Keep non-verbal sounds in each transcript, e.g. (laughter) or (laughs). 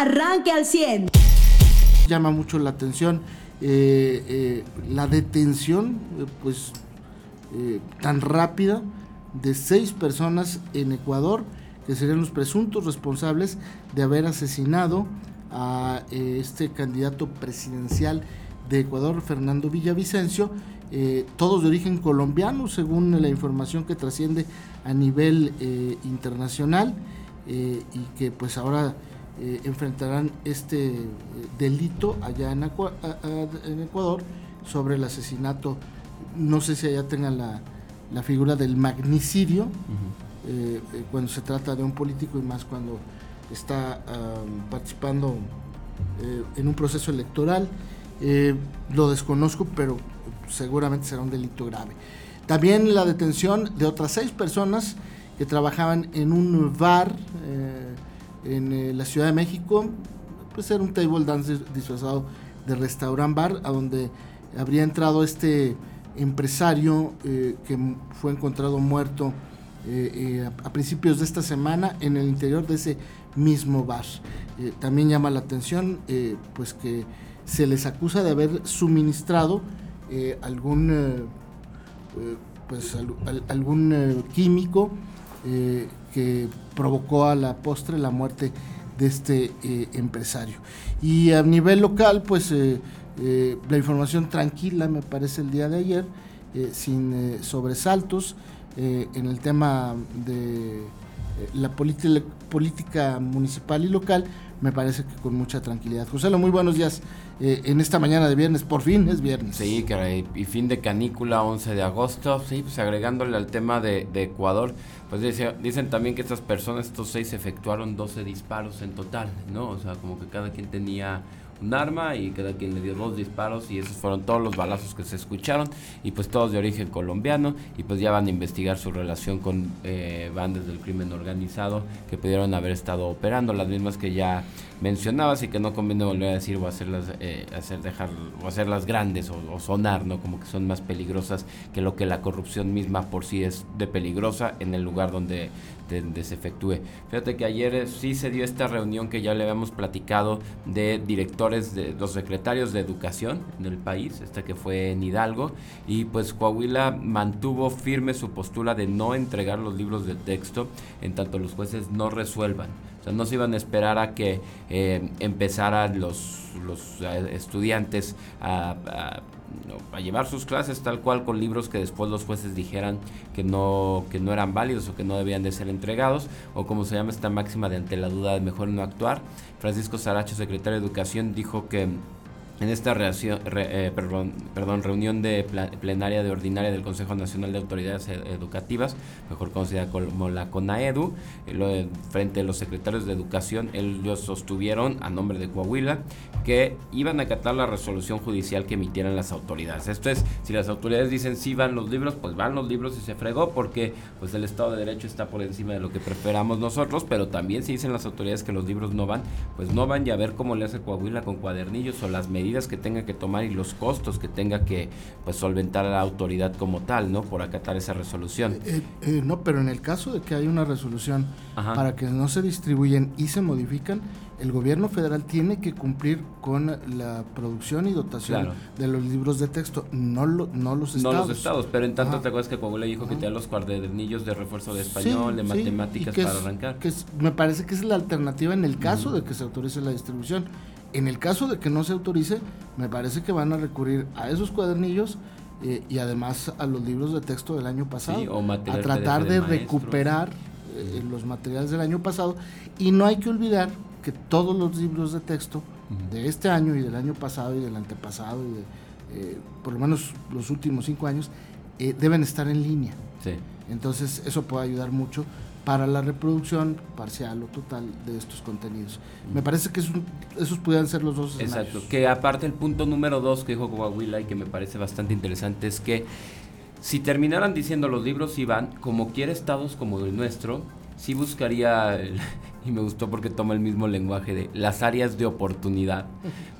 arranque al 100. Llama mucho la atención eh, eh, la detención, eh, pues, tan rápida de seis personas en Ecuador que serían los presuntos responsables de haber asesinado a este candidato presidencial de Ecuador, Fernando Villavicencio, todos de origen colombiano, según la información que trasciende a nivel internacional, y que pues ahora eh, enfrentarán este eh, delito allá en, Ecuador sobre el asesinato. No sé si allá tengan la, figura del magnicidio, eh, cuando se trata de un político y más cuando está participando en un proceso electoral. lo desconozco, pero seguramente será un delito grave. También la detención de otras seis personas que trabajaban en un bar en eh, la Ciudad de México, pues era un table dance disfrazado de restaurant bar, a donde habría entrado este empresario eh, que fue encontrado muerto eh, a, principios de esta semana en el interior de ese mismo bar. también llama la atención pues que se les acusa de haber suministrado algún pues algún químico que provocó a la postre la muerte de este eh, empresario. Y a nivel local, pues eh, eh, la información tranquila me parece el día de ayer, sin sobresaltos en el tema de la política municipal y local, me parece que con mucha tranquilidad. José, muy buenos días en esta mañana de viernes, por fin es viernes. Sí, caray, y fin de canícula 11 de agosto, sí, pues agregándole al tema de, de Ecuador, pues dicen también que estas personas, estos seis, efectuaron 12 disparos en total, ¿no? O sea, como que cada quien tenía un arma y cada quien le dio dos disparos y esos fueron todos los balazos que se escucharon. Y pues todos de origen colombiano. Y pues ya van a investigar su relación con eh, bandas del crimen organizado que pudieron haber estado operando, las mismas que ya mencionabas y que no conviene volver a decir o hacerlas, eh, hacer, dejar, o hacerlas grandes o, sonar, ¿no? Como que son más peligrosas que lo que la corrupción misma por sí es de peligrosa en el lugar donde, se efectúe. Fíjate que ayer eh, sí se dio esta reunión que ya le habíamos platicado de directores, de los secretarios de educación del país, esta que fue en Hidalgo, y pues Coahuila mantuvo firme su postura de no entregar los libros de texto en tanto los jueces no resuelvan. O sea, no se iban a esperar a que eh, empezaran los, eh, estudiantes a, llevar sus clases tal cual con libros que después los jueces dijeran que no, que no eran válidos o que no debían de ser entregados, o como se llama esta máxima de ante la duda de mejor no actuar. Francisco Saracho, secretario de Educación, dijo que en esta eh, perdón, reunión de plenaria de ordinaria del Consejo Nacional de Autoridades Educativas, mejor conocida como la CONAEDU, eh, frente a los secretarios de Educación, ellos sostuvieron a nombre de Coahuila que iban a acatar la resolución judicial que emitieran las autoridades. Esto es, si las autoridades dicen sí van los libros, pues van los libros y se fregó porque pues el Estado de Derecho está por encima de lo que preferamos nosotros, pero también si dicen las autoridades que los libros no van, pues no van y a ver cómo le hace Coahuila con cuadernillos o las medidas que tenga que tomar y los costos que tenga que pues, solventar a la autoridad como tal, ¿no? Por acatar esa resolución. Eh, eh, no, pero en el caso de que haya una resolución para que no se distribuyen y se modifican, el gobierno federal tiene que cumplir con la producción y dotación de los libros de texto, no, lo, no los estados. No los estados, pero en tanto te acuerdas que Coahuila dijo que tenía los cuadernillos de refuerzo de español, de matemáticas para arrancar. Que me parece que es la alternativa en el caso de que se autorice la distribución. En el caso de que no se autorice, me parece que van a recurrir a esos cuadernillos eh, y además a los libros de texto del año pasado, a tratar de, recuperar eh, los materiales del año pasado. Y no hay que olvidar que todos los libros de texto de este año y del año pasado y del antepasado, y de, eh, por lo menos los últimos cinco años, deben estar en línea. Entonces eso puede ayudar mucho para la reproducción parcial o total de estos contenidos. Me parece que esos pudieran ser los dos Exacto, que aparte el punto número dos que dijo Coahuila y que me parece bastante interesante es que si terminaran diciendo los libros iban, como quiere estados como el nuestro, sí buscaría, (laughs) y me gustó porque toma el mismo lenguaje de las áreas de oportunidad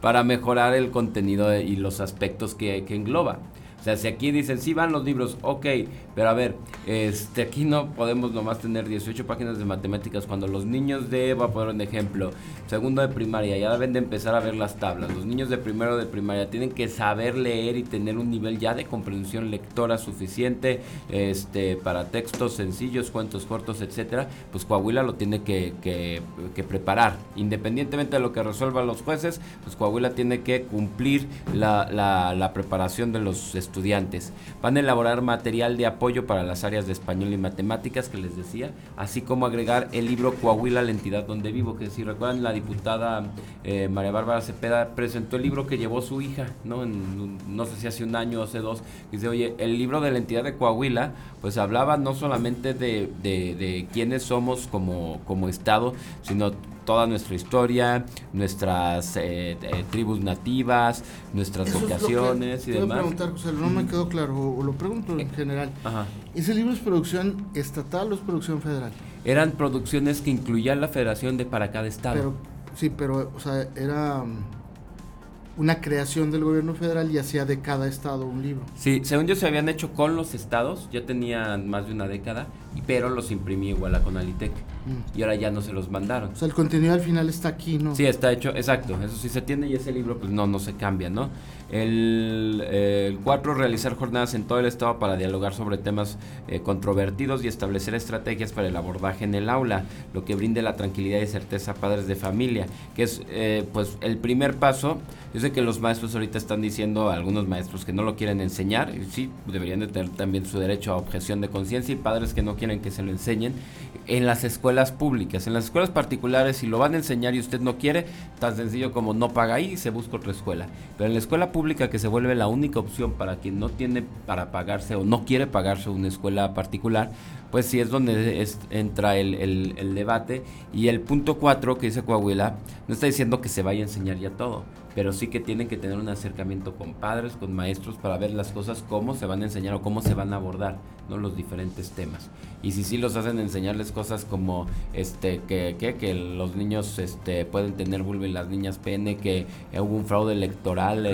para mejorar el contenido y los aspectos que, que engloba. O sea, si aquí dicen, sí van los libros, ok, pero a ver, este, aquí no podemos nomás tener 18 páginas de matemáticas cuando los niños de, voy a poner un ejemplo, segundo de primaria, ya deben de empezar a ver las tablas. Los niños de primero de primaria tienen que saber leer y tener un nivel ya de comprensión lectora suficiente este, para textos sencillos, cuentos cortos, etcétera. Pues Coahuila lo tiene que, que, preparar. Independientemente de lo que resuelvan los jueces, pues Coahuila tiene que cumplir la, la, la preparación de los estudiantes estudiantes. Van a elaborar material de apoyo para las áreas de español y matemáticas que les decía, así como agregar el libro Coahuila, la entidad donde vivo, que si recuerdan la diputada eh, María Bárbara Cepeda presentó el libro que llevó su hija, ¿no? no sé si hace un año o hace dos, dice, oye, el libro de la entidad de Coahuila, pues hablaba no solamente de, de, de quiénes somos como, como Estado, sino toda nuestra historia, nuestras eh, eh, tribus nativas, nuestras vocaciones y demás. Voy a preguntar, José, no me quedó claro, o, lo pregunto en general. Ajá. ¿Ese libro es producción estatal o es producción federal? Eran producciones que incluían la federación de para cada estado. Pero, sí, pero, o sea, era una creación del gobierno federal y hacía de cada estado un libro. Sí, según yo se habían hecho con los estados, ya tenían más de una década, pero los imprimí igual a Conalitec. Mm. Y ahora ya no se los mandaron. O sea, el contenido al final está aquí, ¿no? Sí, está hecho, exacto. Eso sí se tiene y ese libro pues no, no se cambia, ¿no? El 4, realizar jornadas en todo el estado para dialogar sobre temas eh, controvertidos y establecer estrategias para el abordaje en el aula, lo que brinde la tranquilidad y certeza a padres de familia, que es eh, pues el primer paso. Yo sé que los maestros ahorita están diciendo, algunos maestros que no lo quieren enseñar, y sí, deberían de tener también su derecho a objeción de conciencia y padres que no quieren que se lo enseñen en las escuelas públicas. En las escuelas particulares, si lo van a enseñar y usted no quiere, tan sencillo como no paga ahí y se busca otra escuela. Pero en la escuela pública, que se vuelve la única opción para quien no tiene para pagarse o no quiere pagarse una escuela particular, pues sí es donde entra el, el, debate. Y el punto 4 que dice Coahuila, no está diciendo que se vaya a enseñar ya todo, pero sí que tienen que tener un acercamiento con padres, con maestros, para ver las cosas, cómo se van a enseñar o cómo se van a abordar ¿no? los diferentes temas. Y si sí los hacen enseñarles cosas como este que, que, que los niños este, pueden tener vulva y las niñas pene, que hubo un fraude electoral,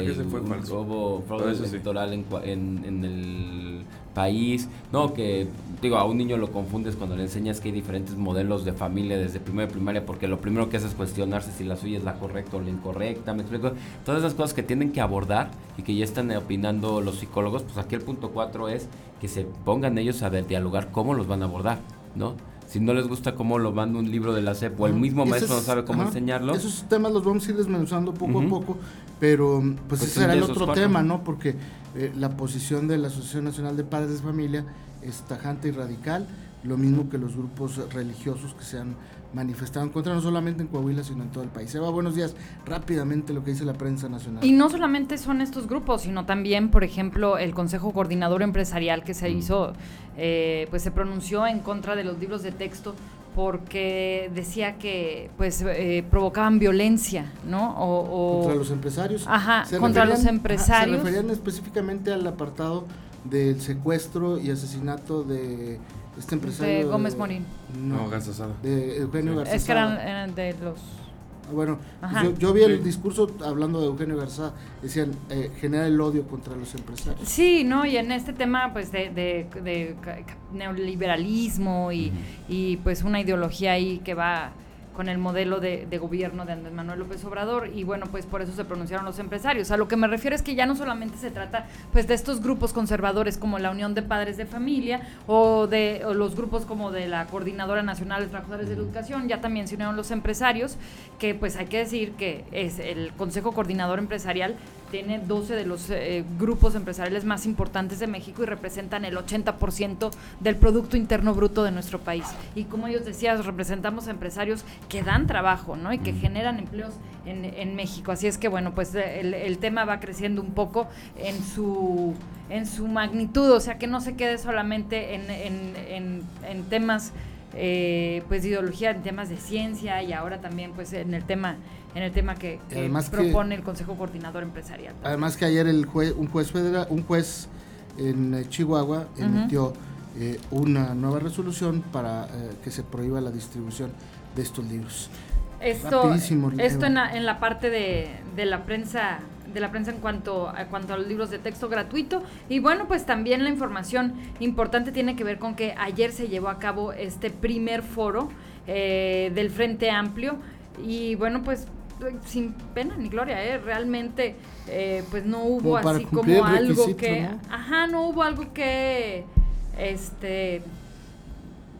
hubo fraude electoral en, en, en el país, no, que digo, a un niño lo confundes cuando le enseñas que hay diferentes modelos de familia desde primera primaria, porque lo primero que hace es cuestionarse si la suya es la correcta o la incorrecta, me explico, todas esas cosas que tienen que abordar y que ya están opinando los psicólogos, pues aquí el punto cuatro es que se pongan ellos a dialogar cómo los van a abordar, ¿no? Si no les gusta cómo lo manda un libro de la CEP o el mismo maestro no sabe cómo enseñarlo. Esos temas los vamos a ir desmenuzando poco a poco, pero pues, pues ese será el otro tema, ¿no? Porque eh, la posición de la Asociación Nacional de Padres de Familia es tajante y radical, lo mismo que los grupos religiosos que se han manifestado en contra, no solamente en Coahuila, sino en todo el país. Eva, buenos días. Rápidamente lo que dice la prensa nacional. Y no solamente son estos grupos, sino también, por ejemplo, el Consejo Coordinador Empresarial que se mm. hizo, eh, pues se pronunció en contra de los libros de texto porque decía que pues eh, provocaban violencia, ¿no? O, contra los empresarios. Ajá, contra los empresarios. se referían específicamente al apartado del secuestro y asesinato de este empresario. De Gómez Morín. No, no De Eugenio Garza. Es que eran, de los. Ah, bueno, yo, vi el discurso hablando de Eugenio Garza, decían, eh, genera el odio contra los empresarios. Sí, ¿no? Y en este tema, pues, de, de, neoliberalismo y, y, pues, una ideología ahí que va con el modelo de, gobierno de Andrés Manuel López Obrador y bueno, pues por eso se pronunciaron los empresarios. A lo que me refiero es que ya no solamente se trata pues de estos grupos conservadores como la Unión de Padres de Familia o de los grupos como de la Coordinadora Nacional de Trabajadores de Educación, ya también se unieron los empresarios, que pues hay que decir que es el Consejo Coordinador Empresarial tiene 12 de los eh, grupos empresariales más importantes de México y representan el 80% del Producto Interno Bruto de nuestro país. Y como ellos decían, representamos a empresarios que dan trabajo, ¿no? Y que generan empleos en, en México. Así es que, bueno, pues el, el, tema va creciendo un poco en su, en su magnitud, o sea, que no se quede solamente en, en, en temas... Eh, pues de ideología en temas de ciencia y ahora también pues en el tema en el tema que, propone el Consejo Coordinador Empresarial. Además que ayer el juez, un juez federal, un juez en eh, Chihuahua emitió eh, una nueva resolución para que se prohíba la distribución de estos libros. Esto, esto en la, en la parte de, de la prensa de la prensa en cuanto a, cuanto a los libros de texto gratuito. Y bueno, pues también la información importante tiene que ver con que ayer se llevó a cabo este primer foro eh, del Frente Amplio. Y bueno, pues sin pena ni gloria, ¿eh? realmente eh, pues no hubo así como algo que... Ajá, no hubo algo que... Este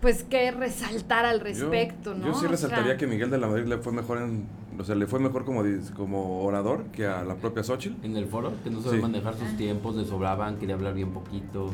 pues que resaltar al respecto, yo, ¿no? Yo sí resaltaría que Miguel de la Madrid le fue mejor en, o sea, le fue mejor como, como orador que a la propia Xochitl. En el foro, que no sabe manejar sus ah. tiempos, le sobraban, quería hablar bien poquito.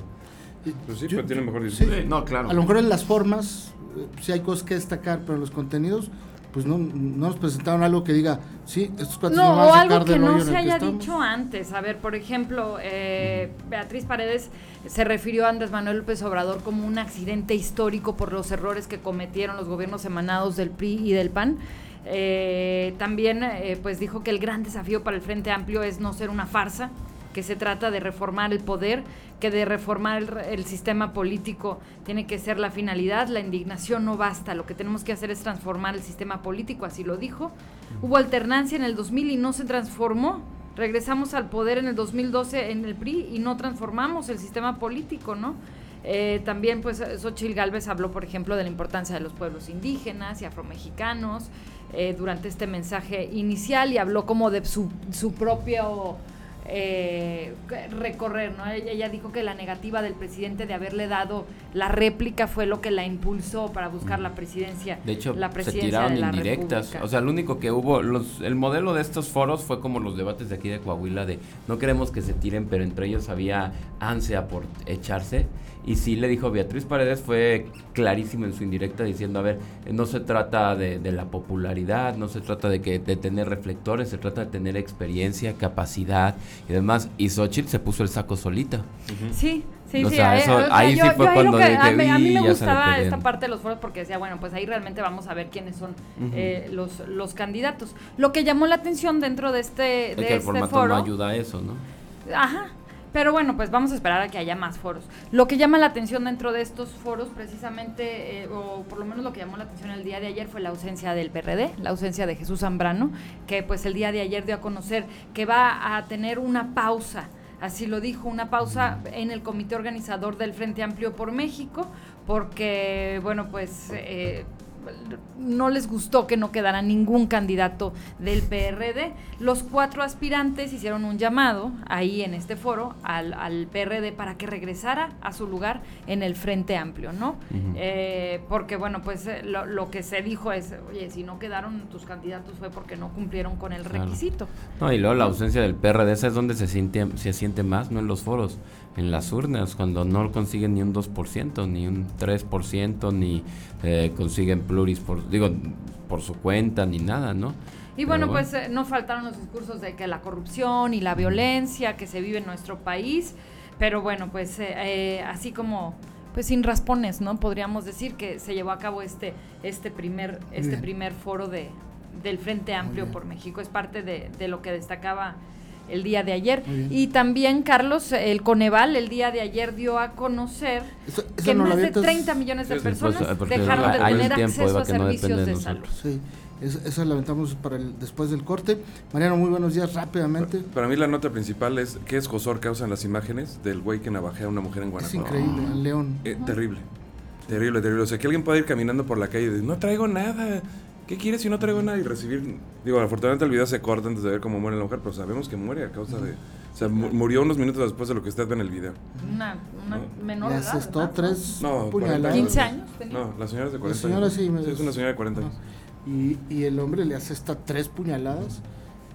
Pues sí, pero tiene mejor discurso. no, claro. A lo mejor en las formas, eh, sí hay cosas que destacar, pero en los contenidos, pues no, no nos presentaron algo que diga, sí, estos cuatro No, o algo que no se haya dicho antes. A ver, por ejemplo, eh, Beatriz Paredes se refirió a Andrés Manuel López Obrador como un accidente histórico por los errores que cometieron los gobiernos emanados del PRI y del PAN. Eh, también eh, pues dijo que el gran desafío para el Frente Amplio es no ser una farsa, que se trata de reformar el poder, que de reformar el, sistema político tiene que ser la finalidad, la indignación no basta, lo que tenemos que hacer es transformar el sistema político, así lo dijo. Hubo alternancia en el 2000 y no se transformó. Regresamos al poder en el 2012 en el PRI y no transformamos el sistema político, ¿no? Eh, también, pues, Xochitl Galvez habló, por ejemplo, de la importancia de los pueblos indígenas y afromexicanos eh, durante este mensaje inicial y habló como de su, su propio eh, recorrer, ¿no? Ella, dijo que la negativa del presidente de haberle dado la réplica fue lo que la impulsó para buscar la presidencia. De hecho, la presidencia se tiraron indirectas. O sea, lo único que hubo, los, el modelo de estos foros fue como los debates de aquí de Coahuila de no queremos que se tiren, pero entre ellos había ansia por echarse. Y sí le dijo Beatriz Paredes, fue clarísimo en su indirecta diciendo, a ver, no se trata de, la popularidad, no se trata de, que, de tener reflectores, se trata de tener experiencia, capacidad y demás. Y Xochitl se puso el saco solita. Sí, Sí, sí, ahí sí fue cuando a, mí, me gustaba esta parte de los foros porque decía, bueno, pues ahí realmente vamos a ver quiénes son eh, los, los candidatos. Lo que llamó la atención dentro de este, de que el este formato foro, no ayuda a eso, ¿no? Ajá, pero bueno, pues vamos a esperar a que haya más foros. Lo que llama la atención dentro de estos foros, precisamente, eh, o por lo menos lo que llamó la atención el día de ayer fue la ausencia del PRD, la ausencia de Jesús Zambrano, que pues el día de ayer dio a conocer que va a tener una pausa, así lo dijo, una pausa en el comité organizador del Frente Amplio por México, porque, bueno, pues... Eh, no les gustó que no quedara ningún candidato del PRD. Los cuatro aspirantes hicieron un llamado ahí en este foro al, al PRD para que regresara a su lugar en el Frente Amplio, ¿no? Eh, porque, bueno, pues eh, lo, que se dijo es, oye, si no quedaron tus candidatos fue porque no cumplieron con el requisito. No, y luego la ausencia del PRD, esa es donde se siente, se siente más, no en los foros en las urnas, cuando no consiguen ni un 2%, ni un 3%, ni eh, consiguen pluris por, digo, por su cuenta, ni nada, ¿no? Y bueno, pues eh, no faltaron los discursos de que la corrupción y la violencia que se vive en nuestro país, pero bueno, pues eh, así como pues sin raspones, ¿no? Podríamos decir que se llevó a cabo este este primer este primer foro de del Frente Amplio por México, es parte de, de lo que destacaba el día de ayer. Y también, Carlos, el Coneval el día de ayer dio a conocer que más de 30 millones de personas dejaron de tener acceso a servicios de, salud. Sí, eso, lamentamos para el, después del corte. Mariano, muy buenos días, rápidamente. Para, mí la nota principal es qué escosor causan las imágenes del güey que navajea a una mujer en Guanajuato. Es increíble, el león. Eh, terrible. Terrible, terrible. O sea, que alguien pueda ir caminando por la calle y decir, no traigo nada. ¿Qué quieres si no traigo nada? Y recibir. Digo, afortunadamente el video se corta antes de ver cómo muere la mujer, pero sabemos que muere a causa de. O sea, murió unos minutos después de lo que usted ve en el video. Una, una menor Le asestó tres no, puñaladas. 15 años tenía. No, la señora es de 40 la señora Sí, sí, es una señora de 40 años. Y, y el hombre le asesta tres puñaladas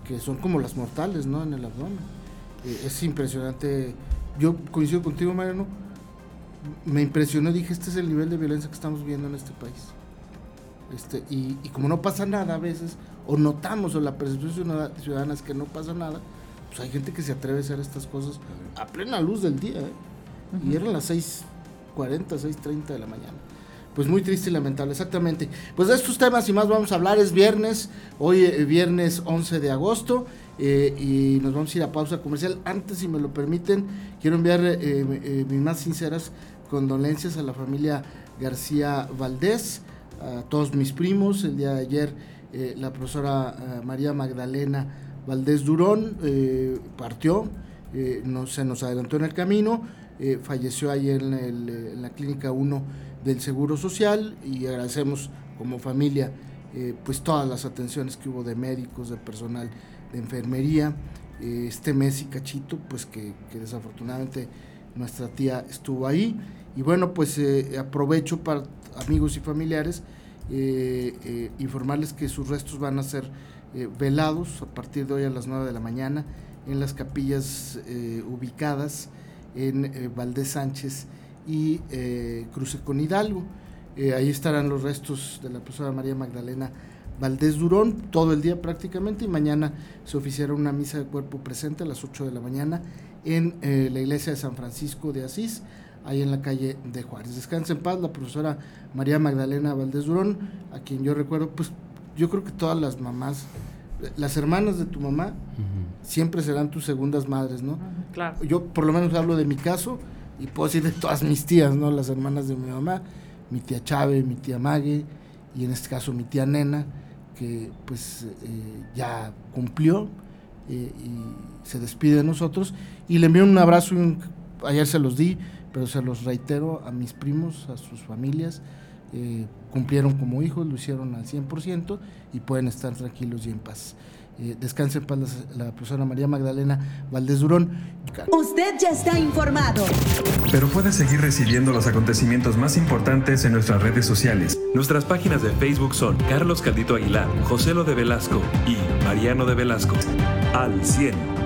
que son como las mortales, ¿no? En el abdomen. Eh, es impresionante. Yo coincido contigo, Mariano. Me impresionó, dije, este es el nivel de violencia que estamos viendo en este país. Este, y, como no pasa nada a veces, o notamos, o la percepción ciudadana es que no pasa nada, pues hay gente que se atreve a hacer estas cosas a plena luz del día. ¿eh? Y eran las 6.40, 6.30 de la mañana. Pues muy triste y lamentable, exactamente. Pues de estos temas y más vamos a hablar, es viernes, hoy es eh, viernes 11 de agosto, eh, y nos vamos a ir a pausa comercial. Antes, si me lo permiten, quiero enviar mis más sinceras condolencias a la familia García Valdés a todos mis primos. El día de ayer eh, la profesora eh, María Magdalena Valdés Durón eh, partió, no, se nos adelantó en el camino, falleció ahí en, la Clínica 1 del Seguro Social y agradecemos como familia pues todas las atenciones que hubo de médicos, de personal de enfermería, este mes y cachito, pues que, desafortunadamente nuestra tía estuvo ahí. Y bueno, pues aprovecho para amigos y familiares informarles que sus restos van a ser eh, velados a partir de hoy a las 9 de la mañana en las capillas eh, ubicadas en eh, Valdés Sánchez y Cruce con Hidalgo. ahí estarán los restos de la profesora María Magdalena Valdés Durón todo el día prácticamente y mañana se oficiará una misa de cuerpo presente a las 8 de la mañana en la iglesia de San Francisco de Asís, ahí en la calle de Juárez. Descansa en paz la profesora María Magdalena Valdés Durón, a quien yo recuerdo pues yo creo que todas las mamás, las hermanas de tu mamá, siempre serán tus segundas madres, ¿no? Claro. Yo por lo menos hablo de mi caso y puedo decir de todas mis tías, ¿no? Las hermanas de mi mamá, mi tía Chávez, mi tía Mague y en este caso mi tía Nena, que pues eh, ya cumplió eh, y se despide de nosotros. Y le envío un abrazo, ayer se los di, pero se los reitero a mis primos, a sus familias eh, cumplieron como hijos, lo hicieron al 100% y pueden estar tranquilos y en paz. Eh, descanse en paz la, la, profesora María Magdalena Valdés Durón. Usted ya está informado. Pero puede seguir recibiendo los acontecimientos más importantes en nuestras redes sociales. Nuestras páginas de Facebook son Carlos Caldito Aguilar, José Lo de Velasco y Mariano de Velasco. Al 100.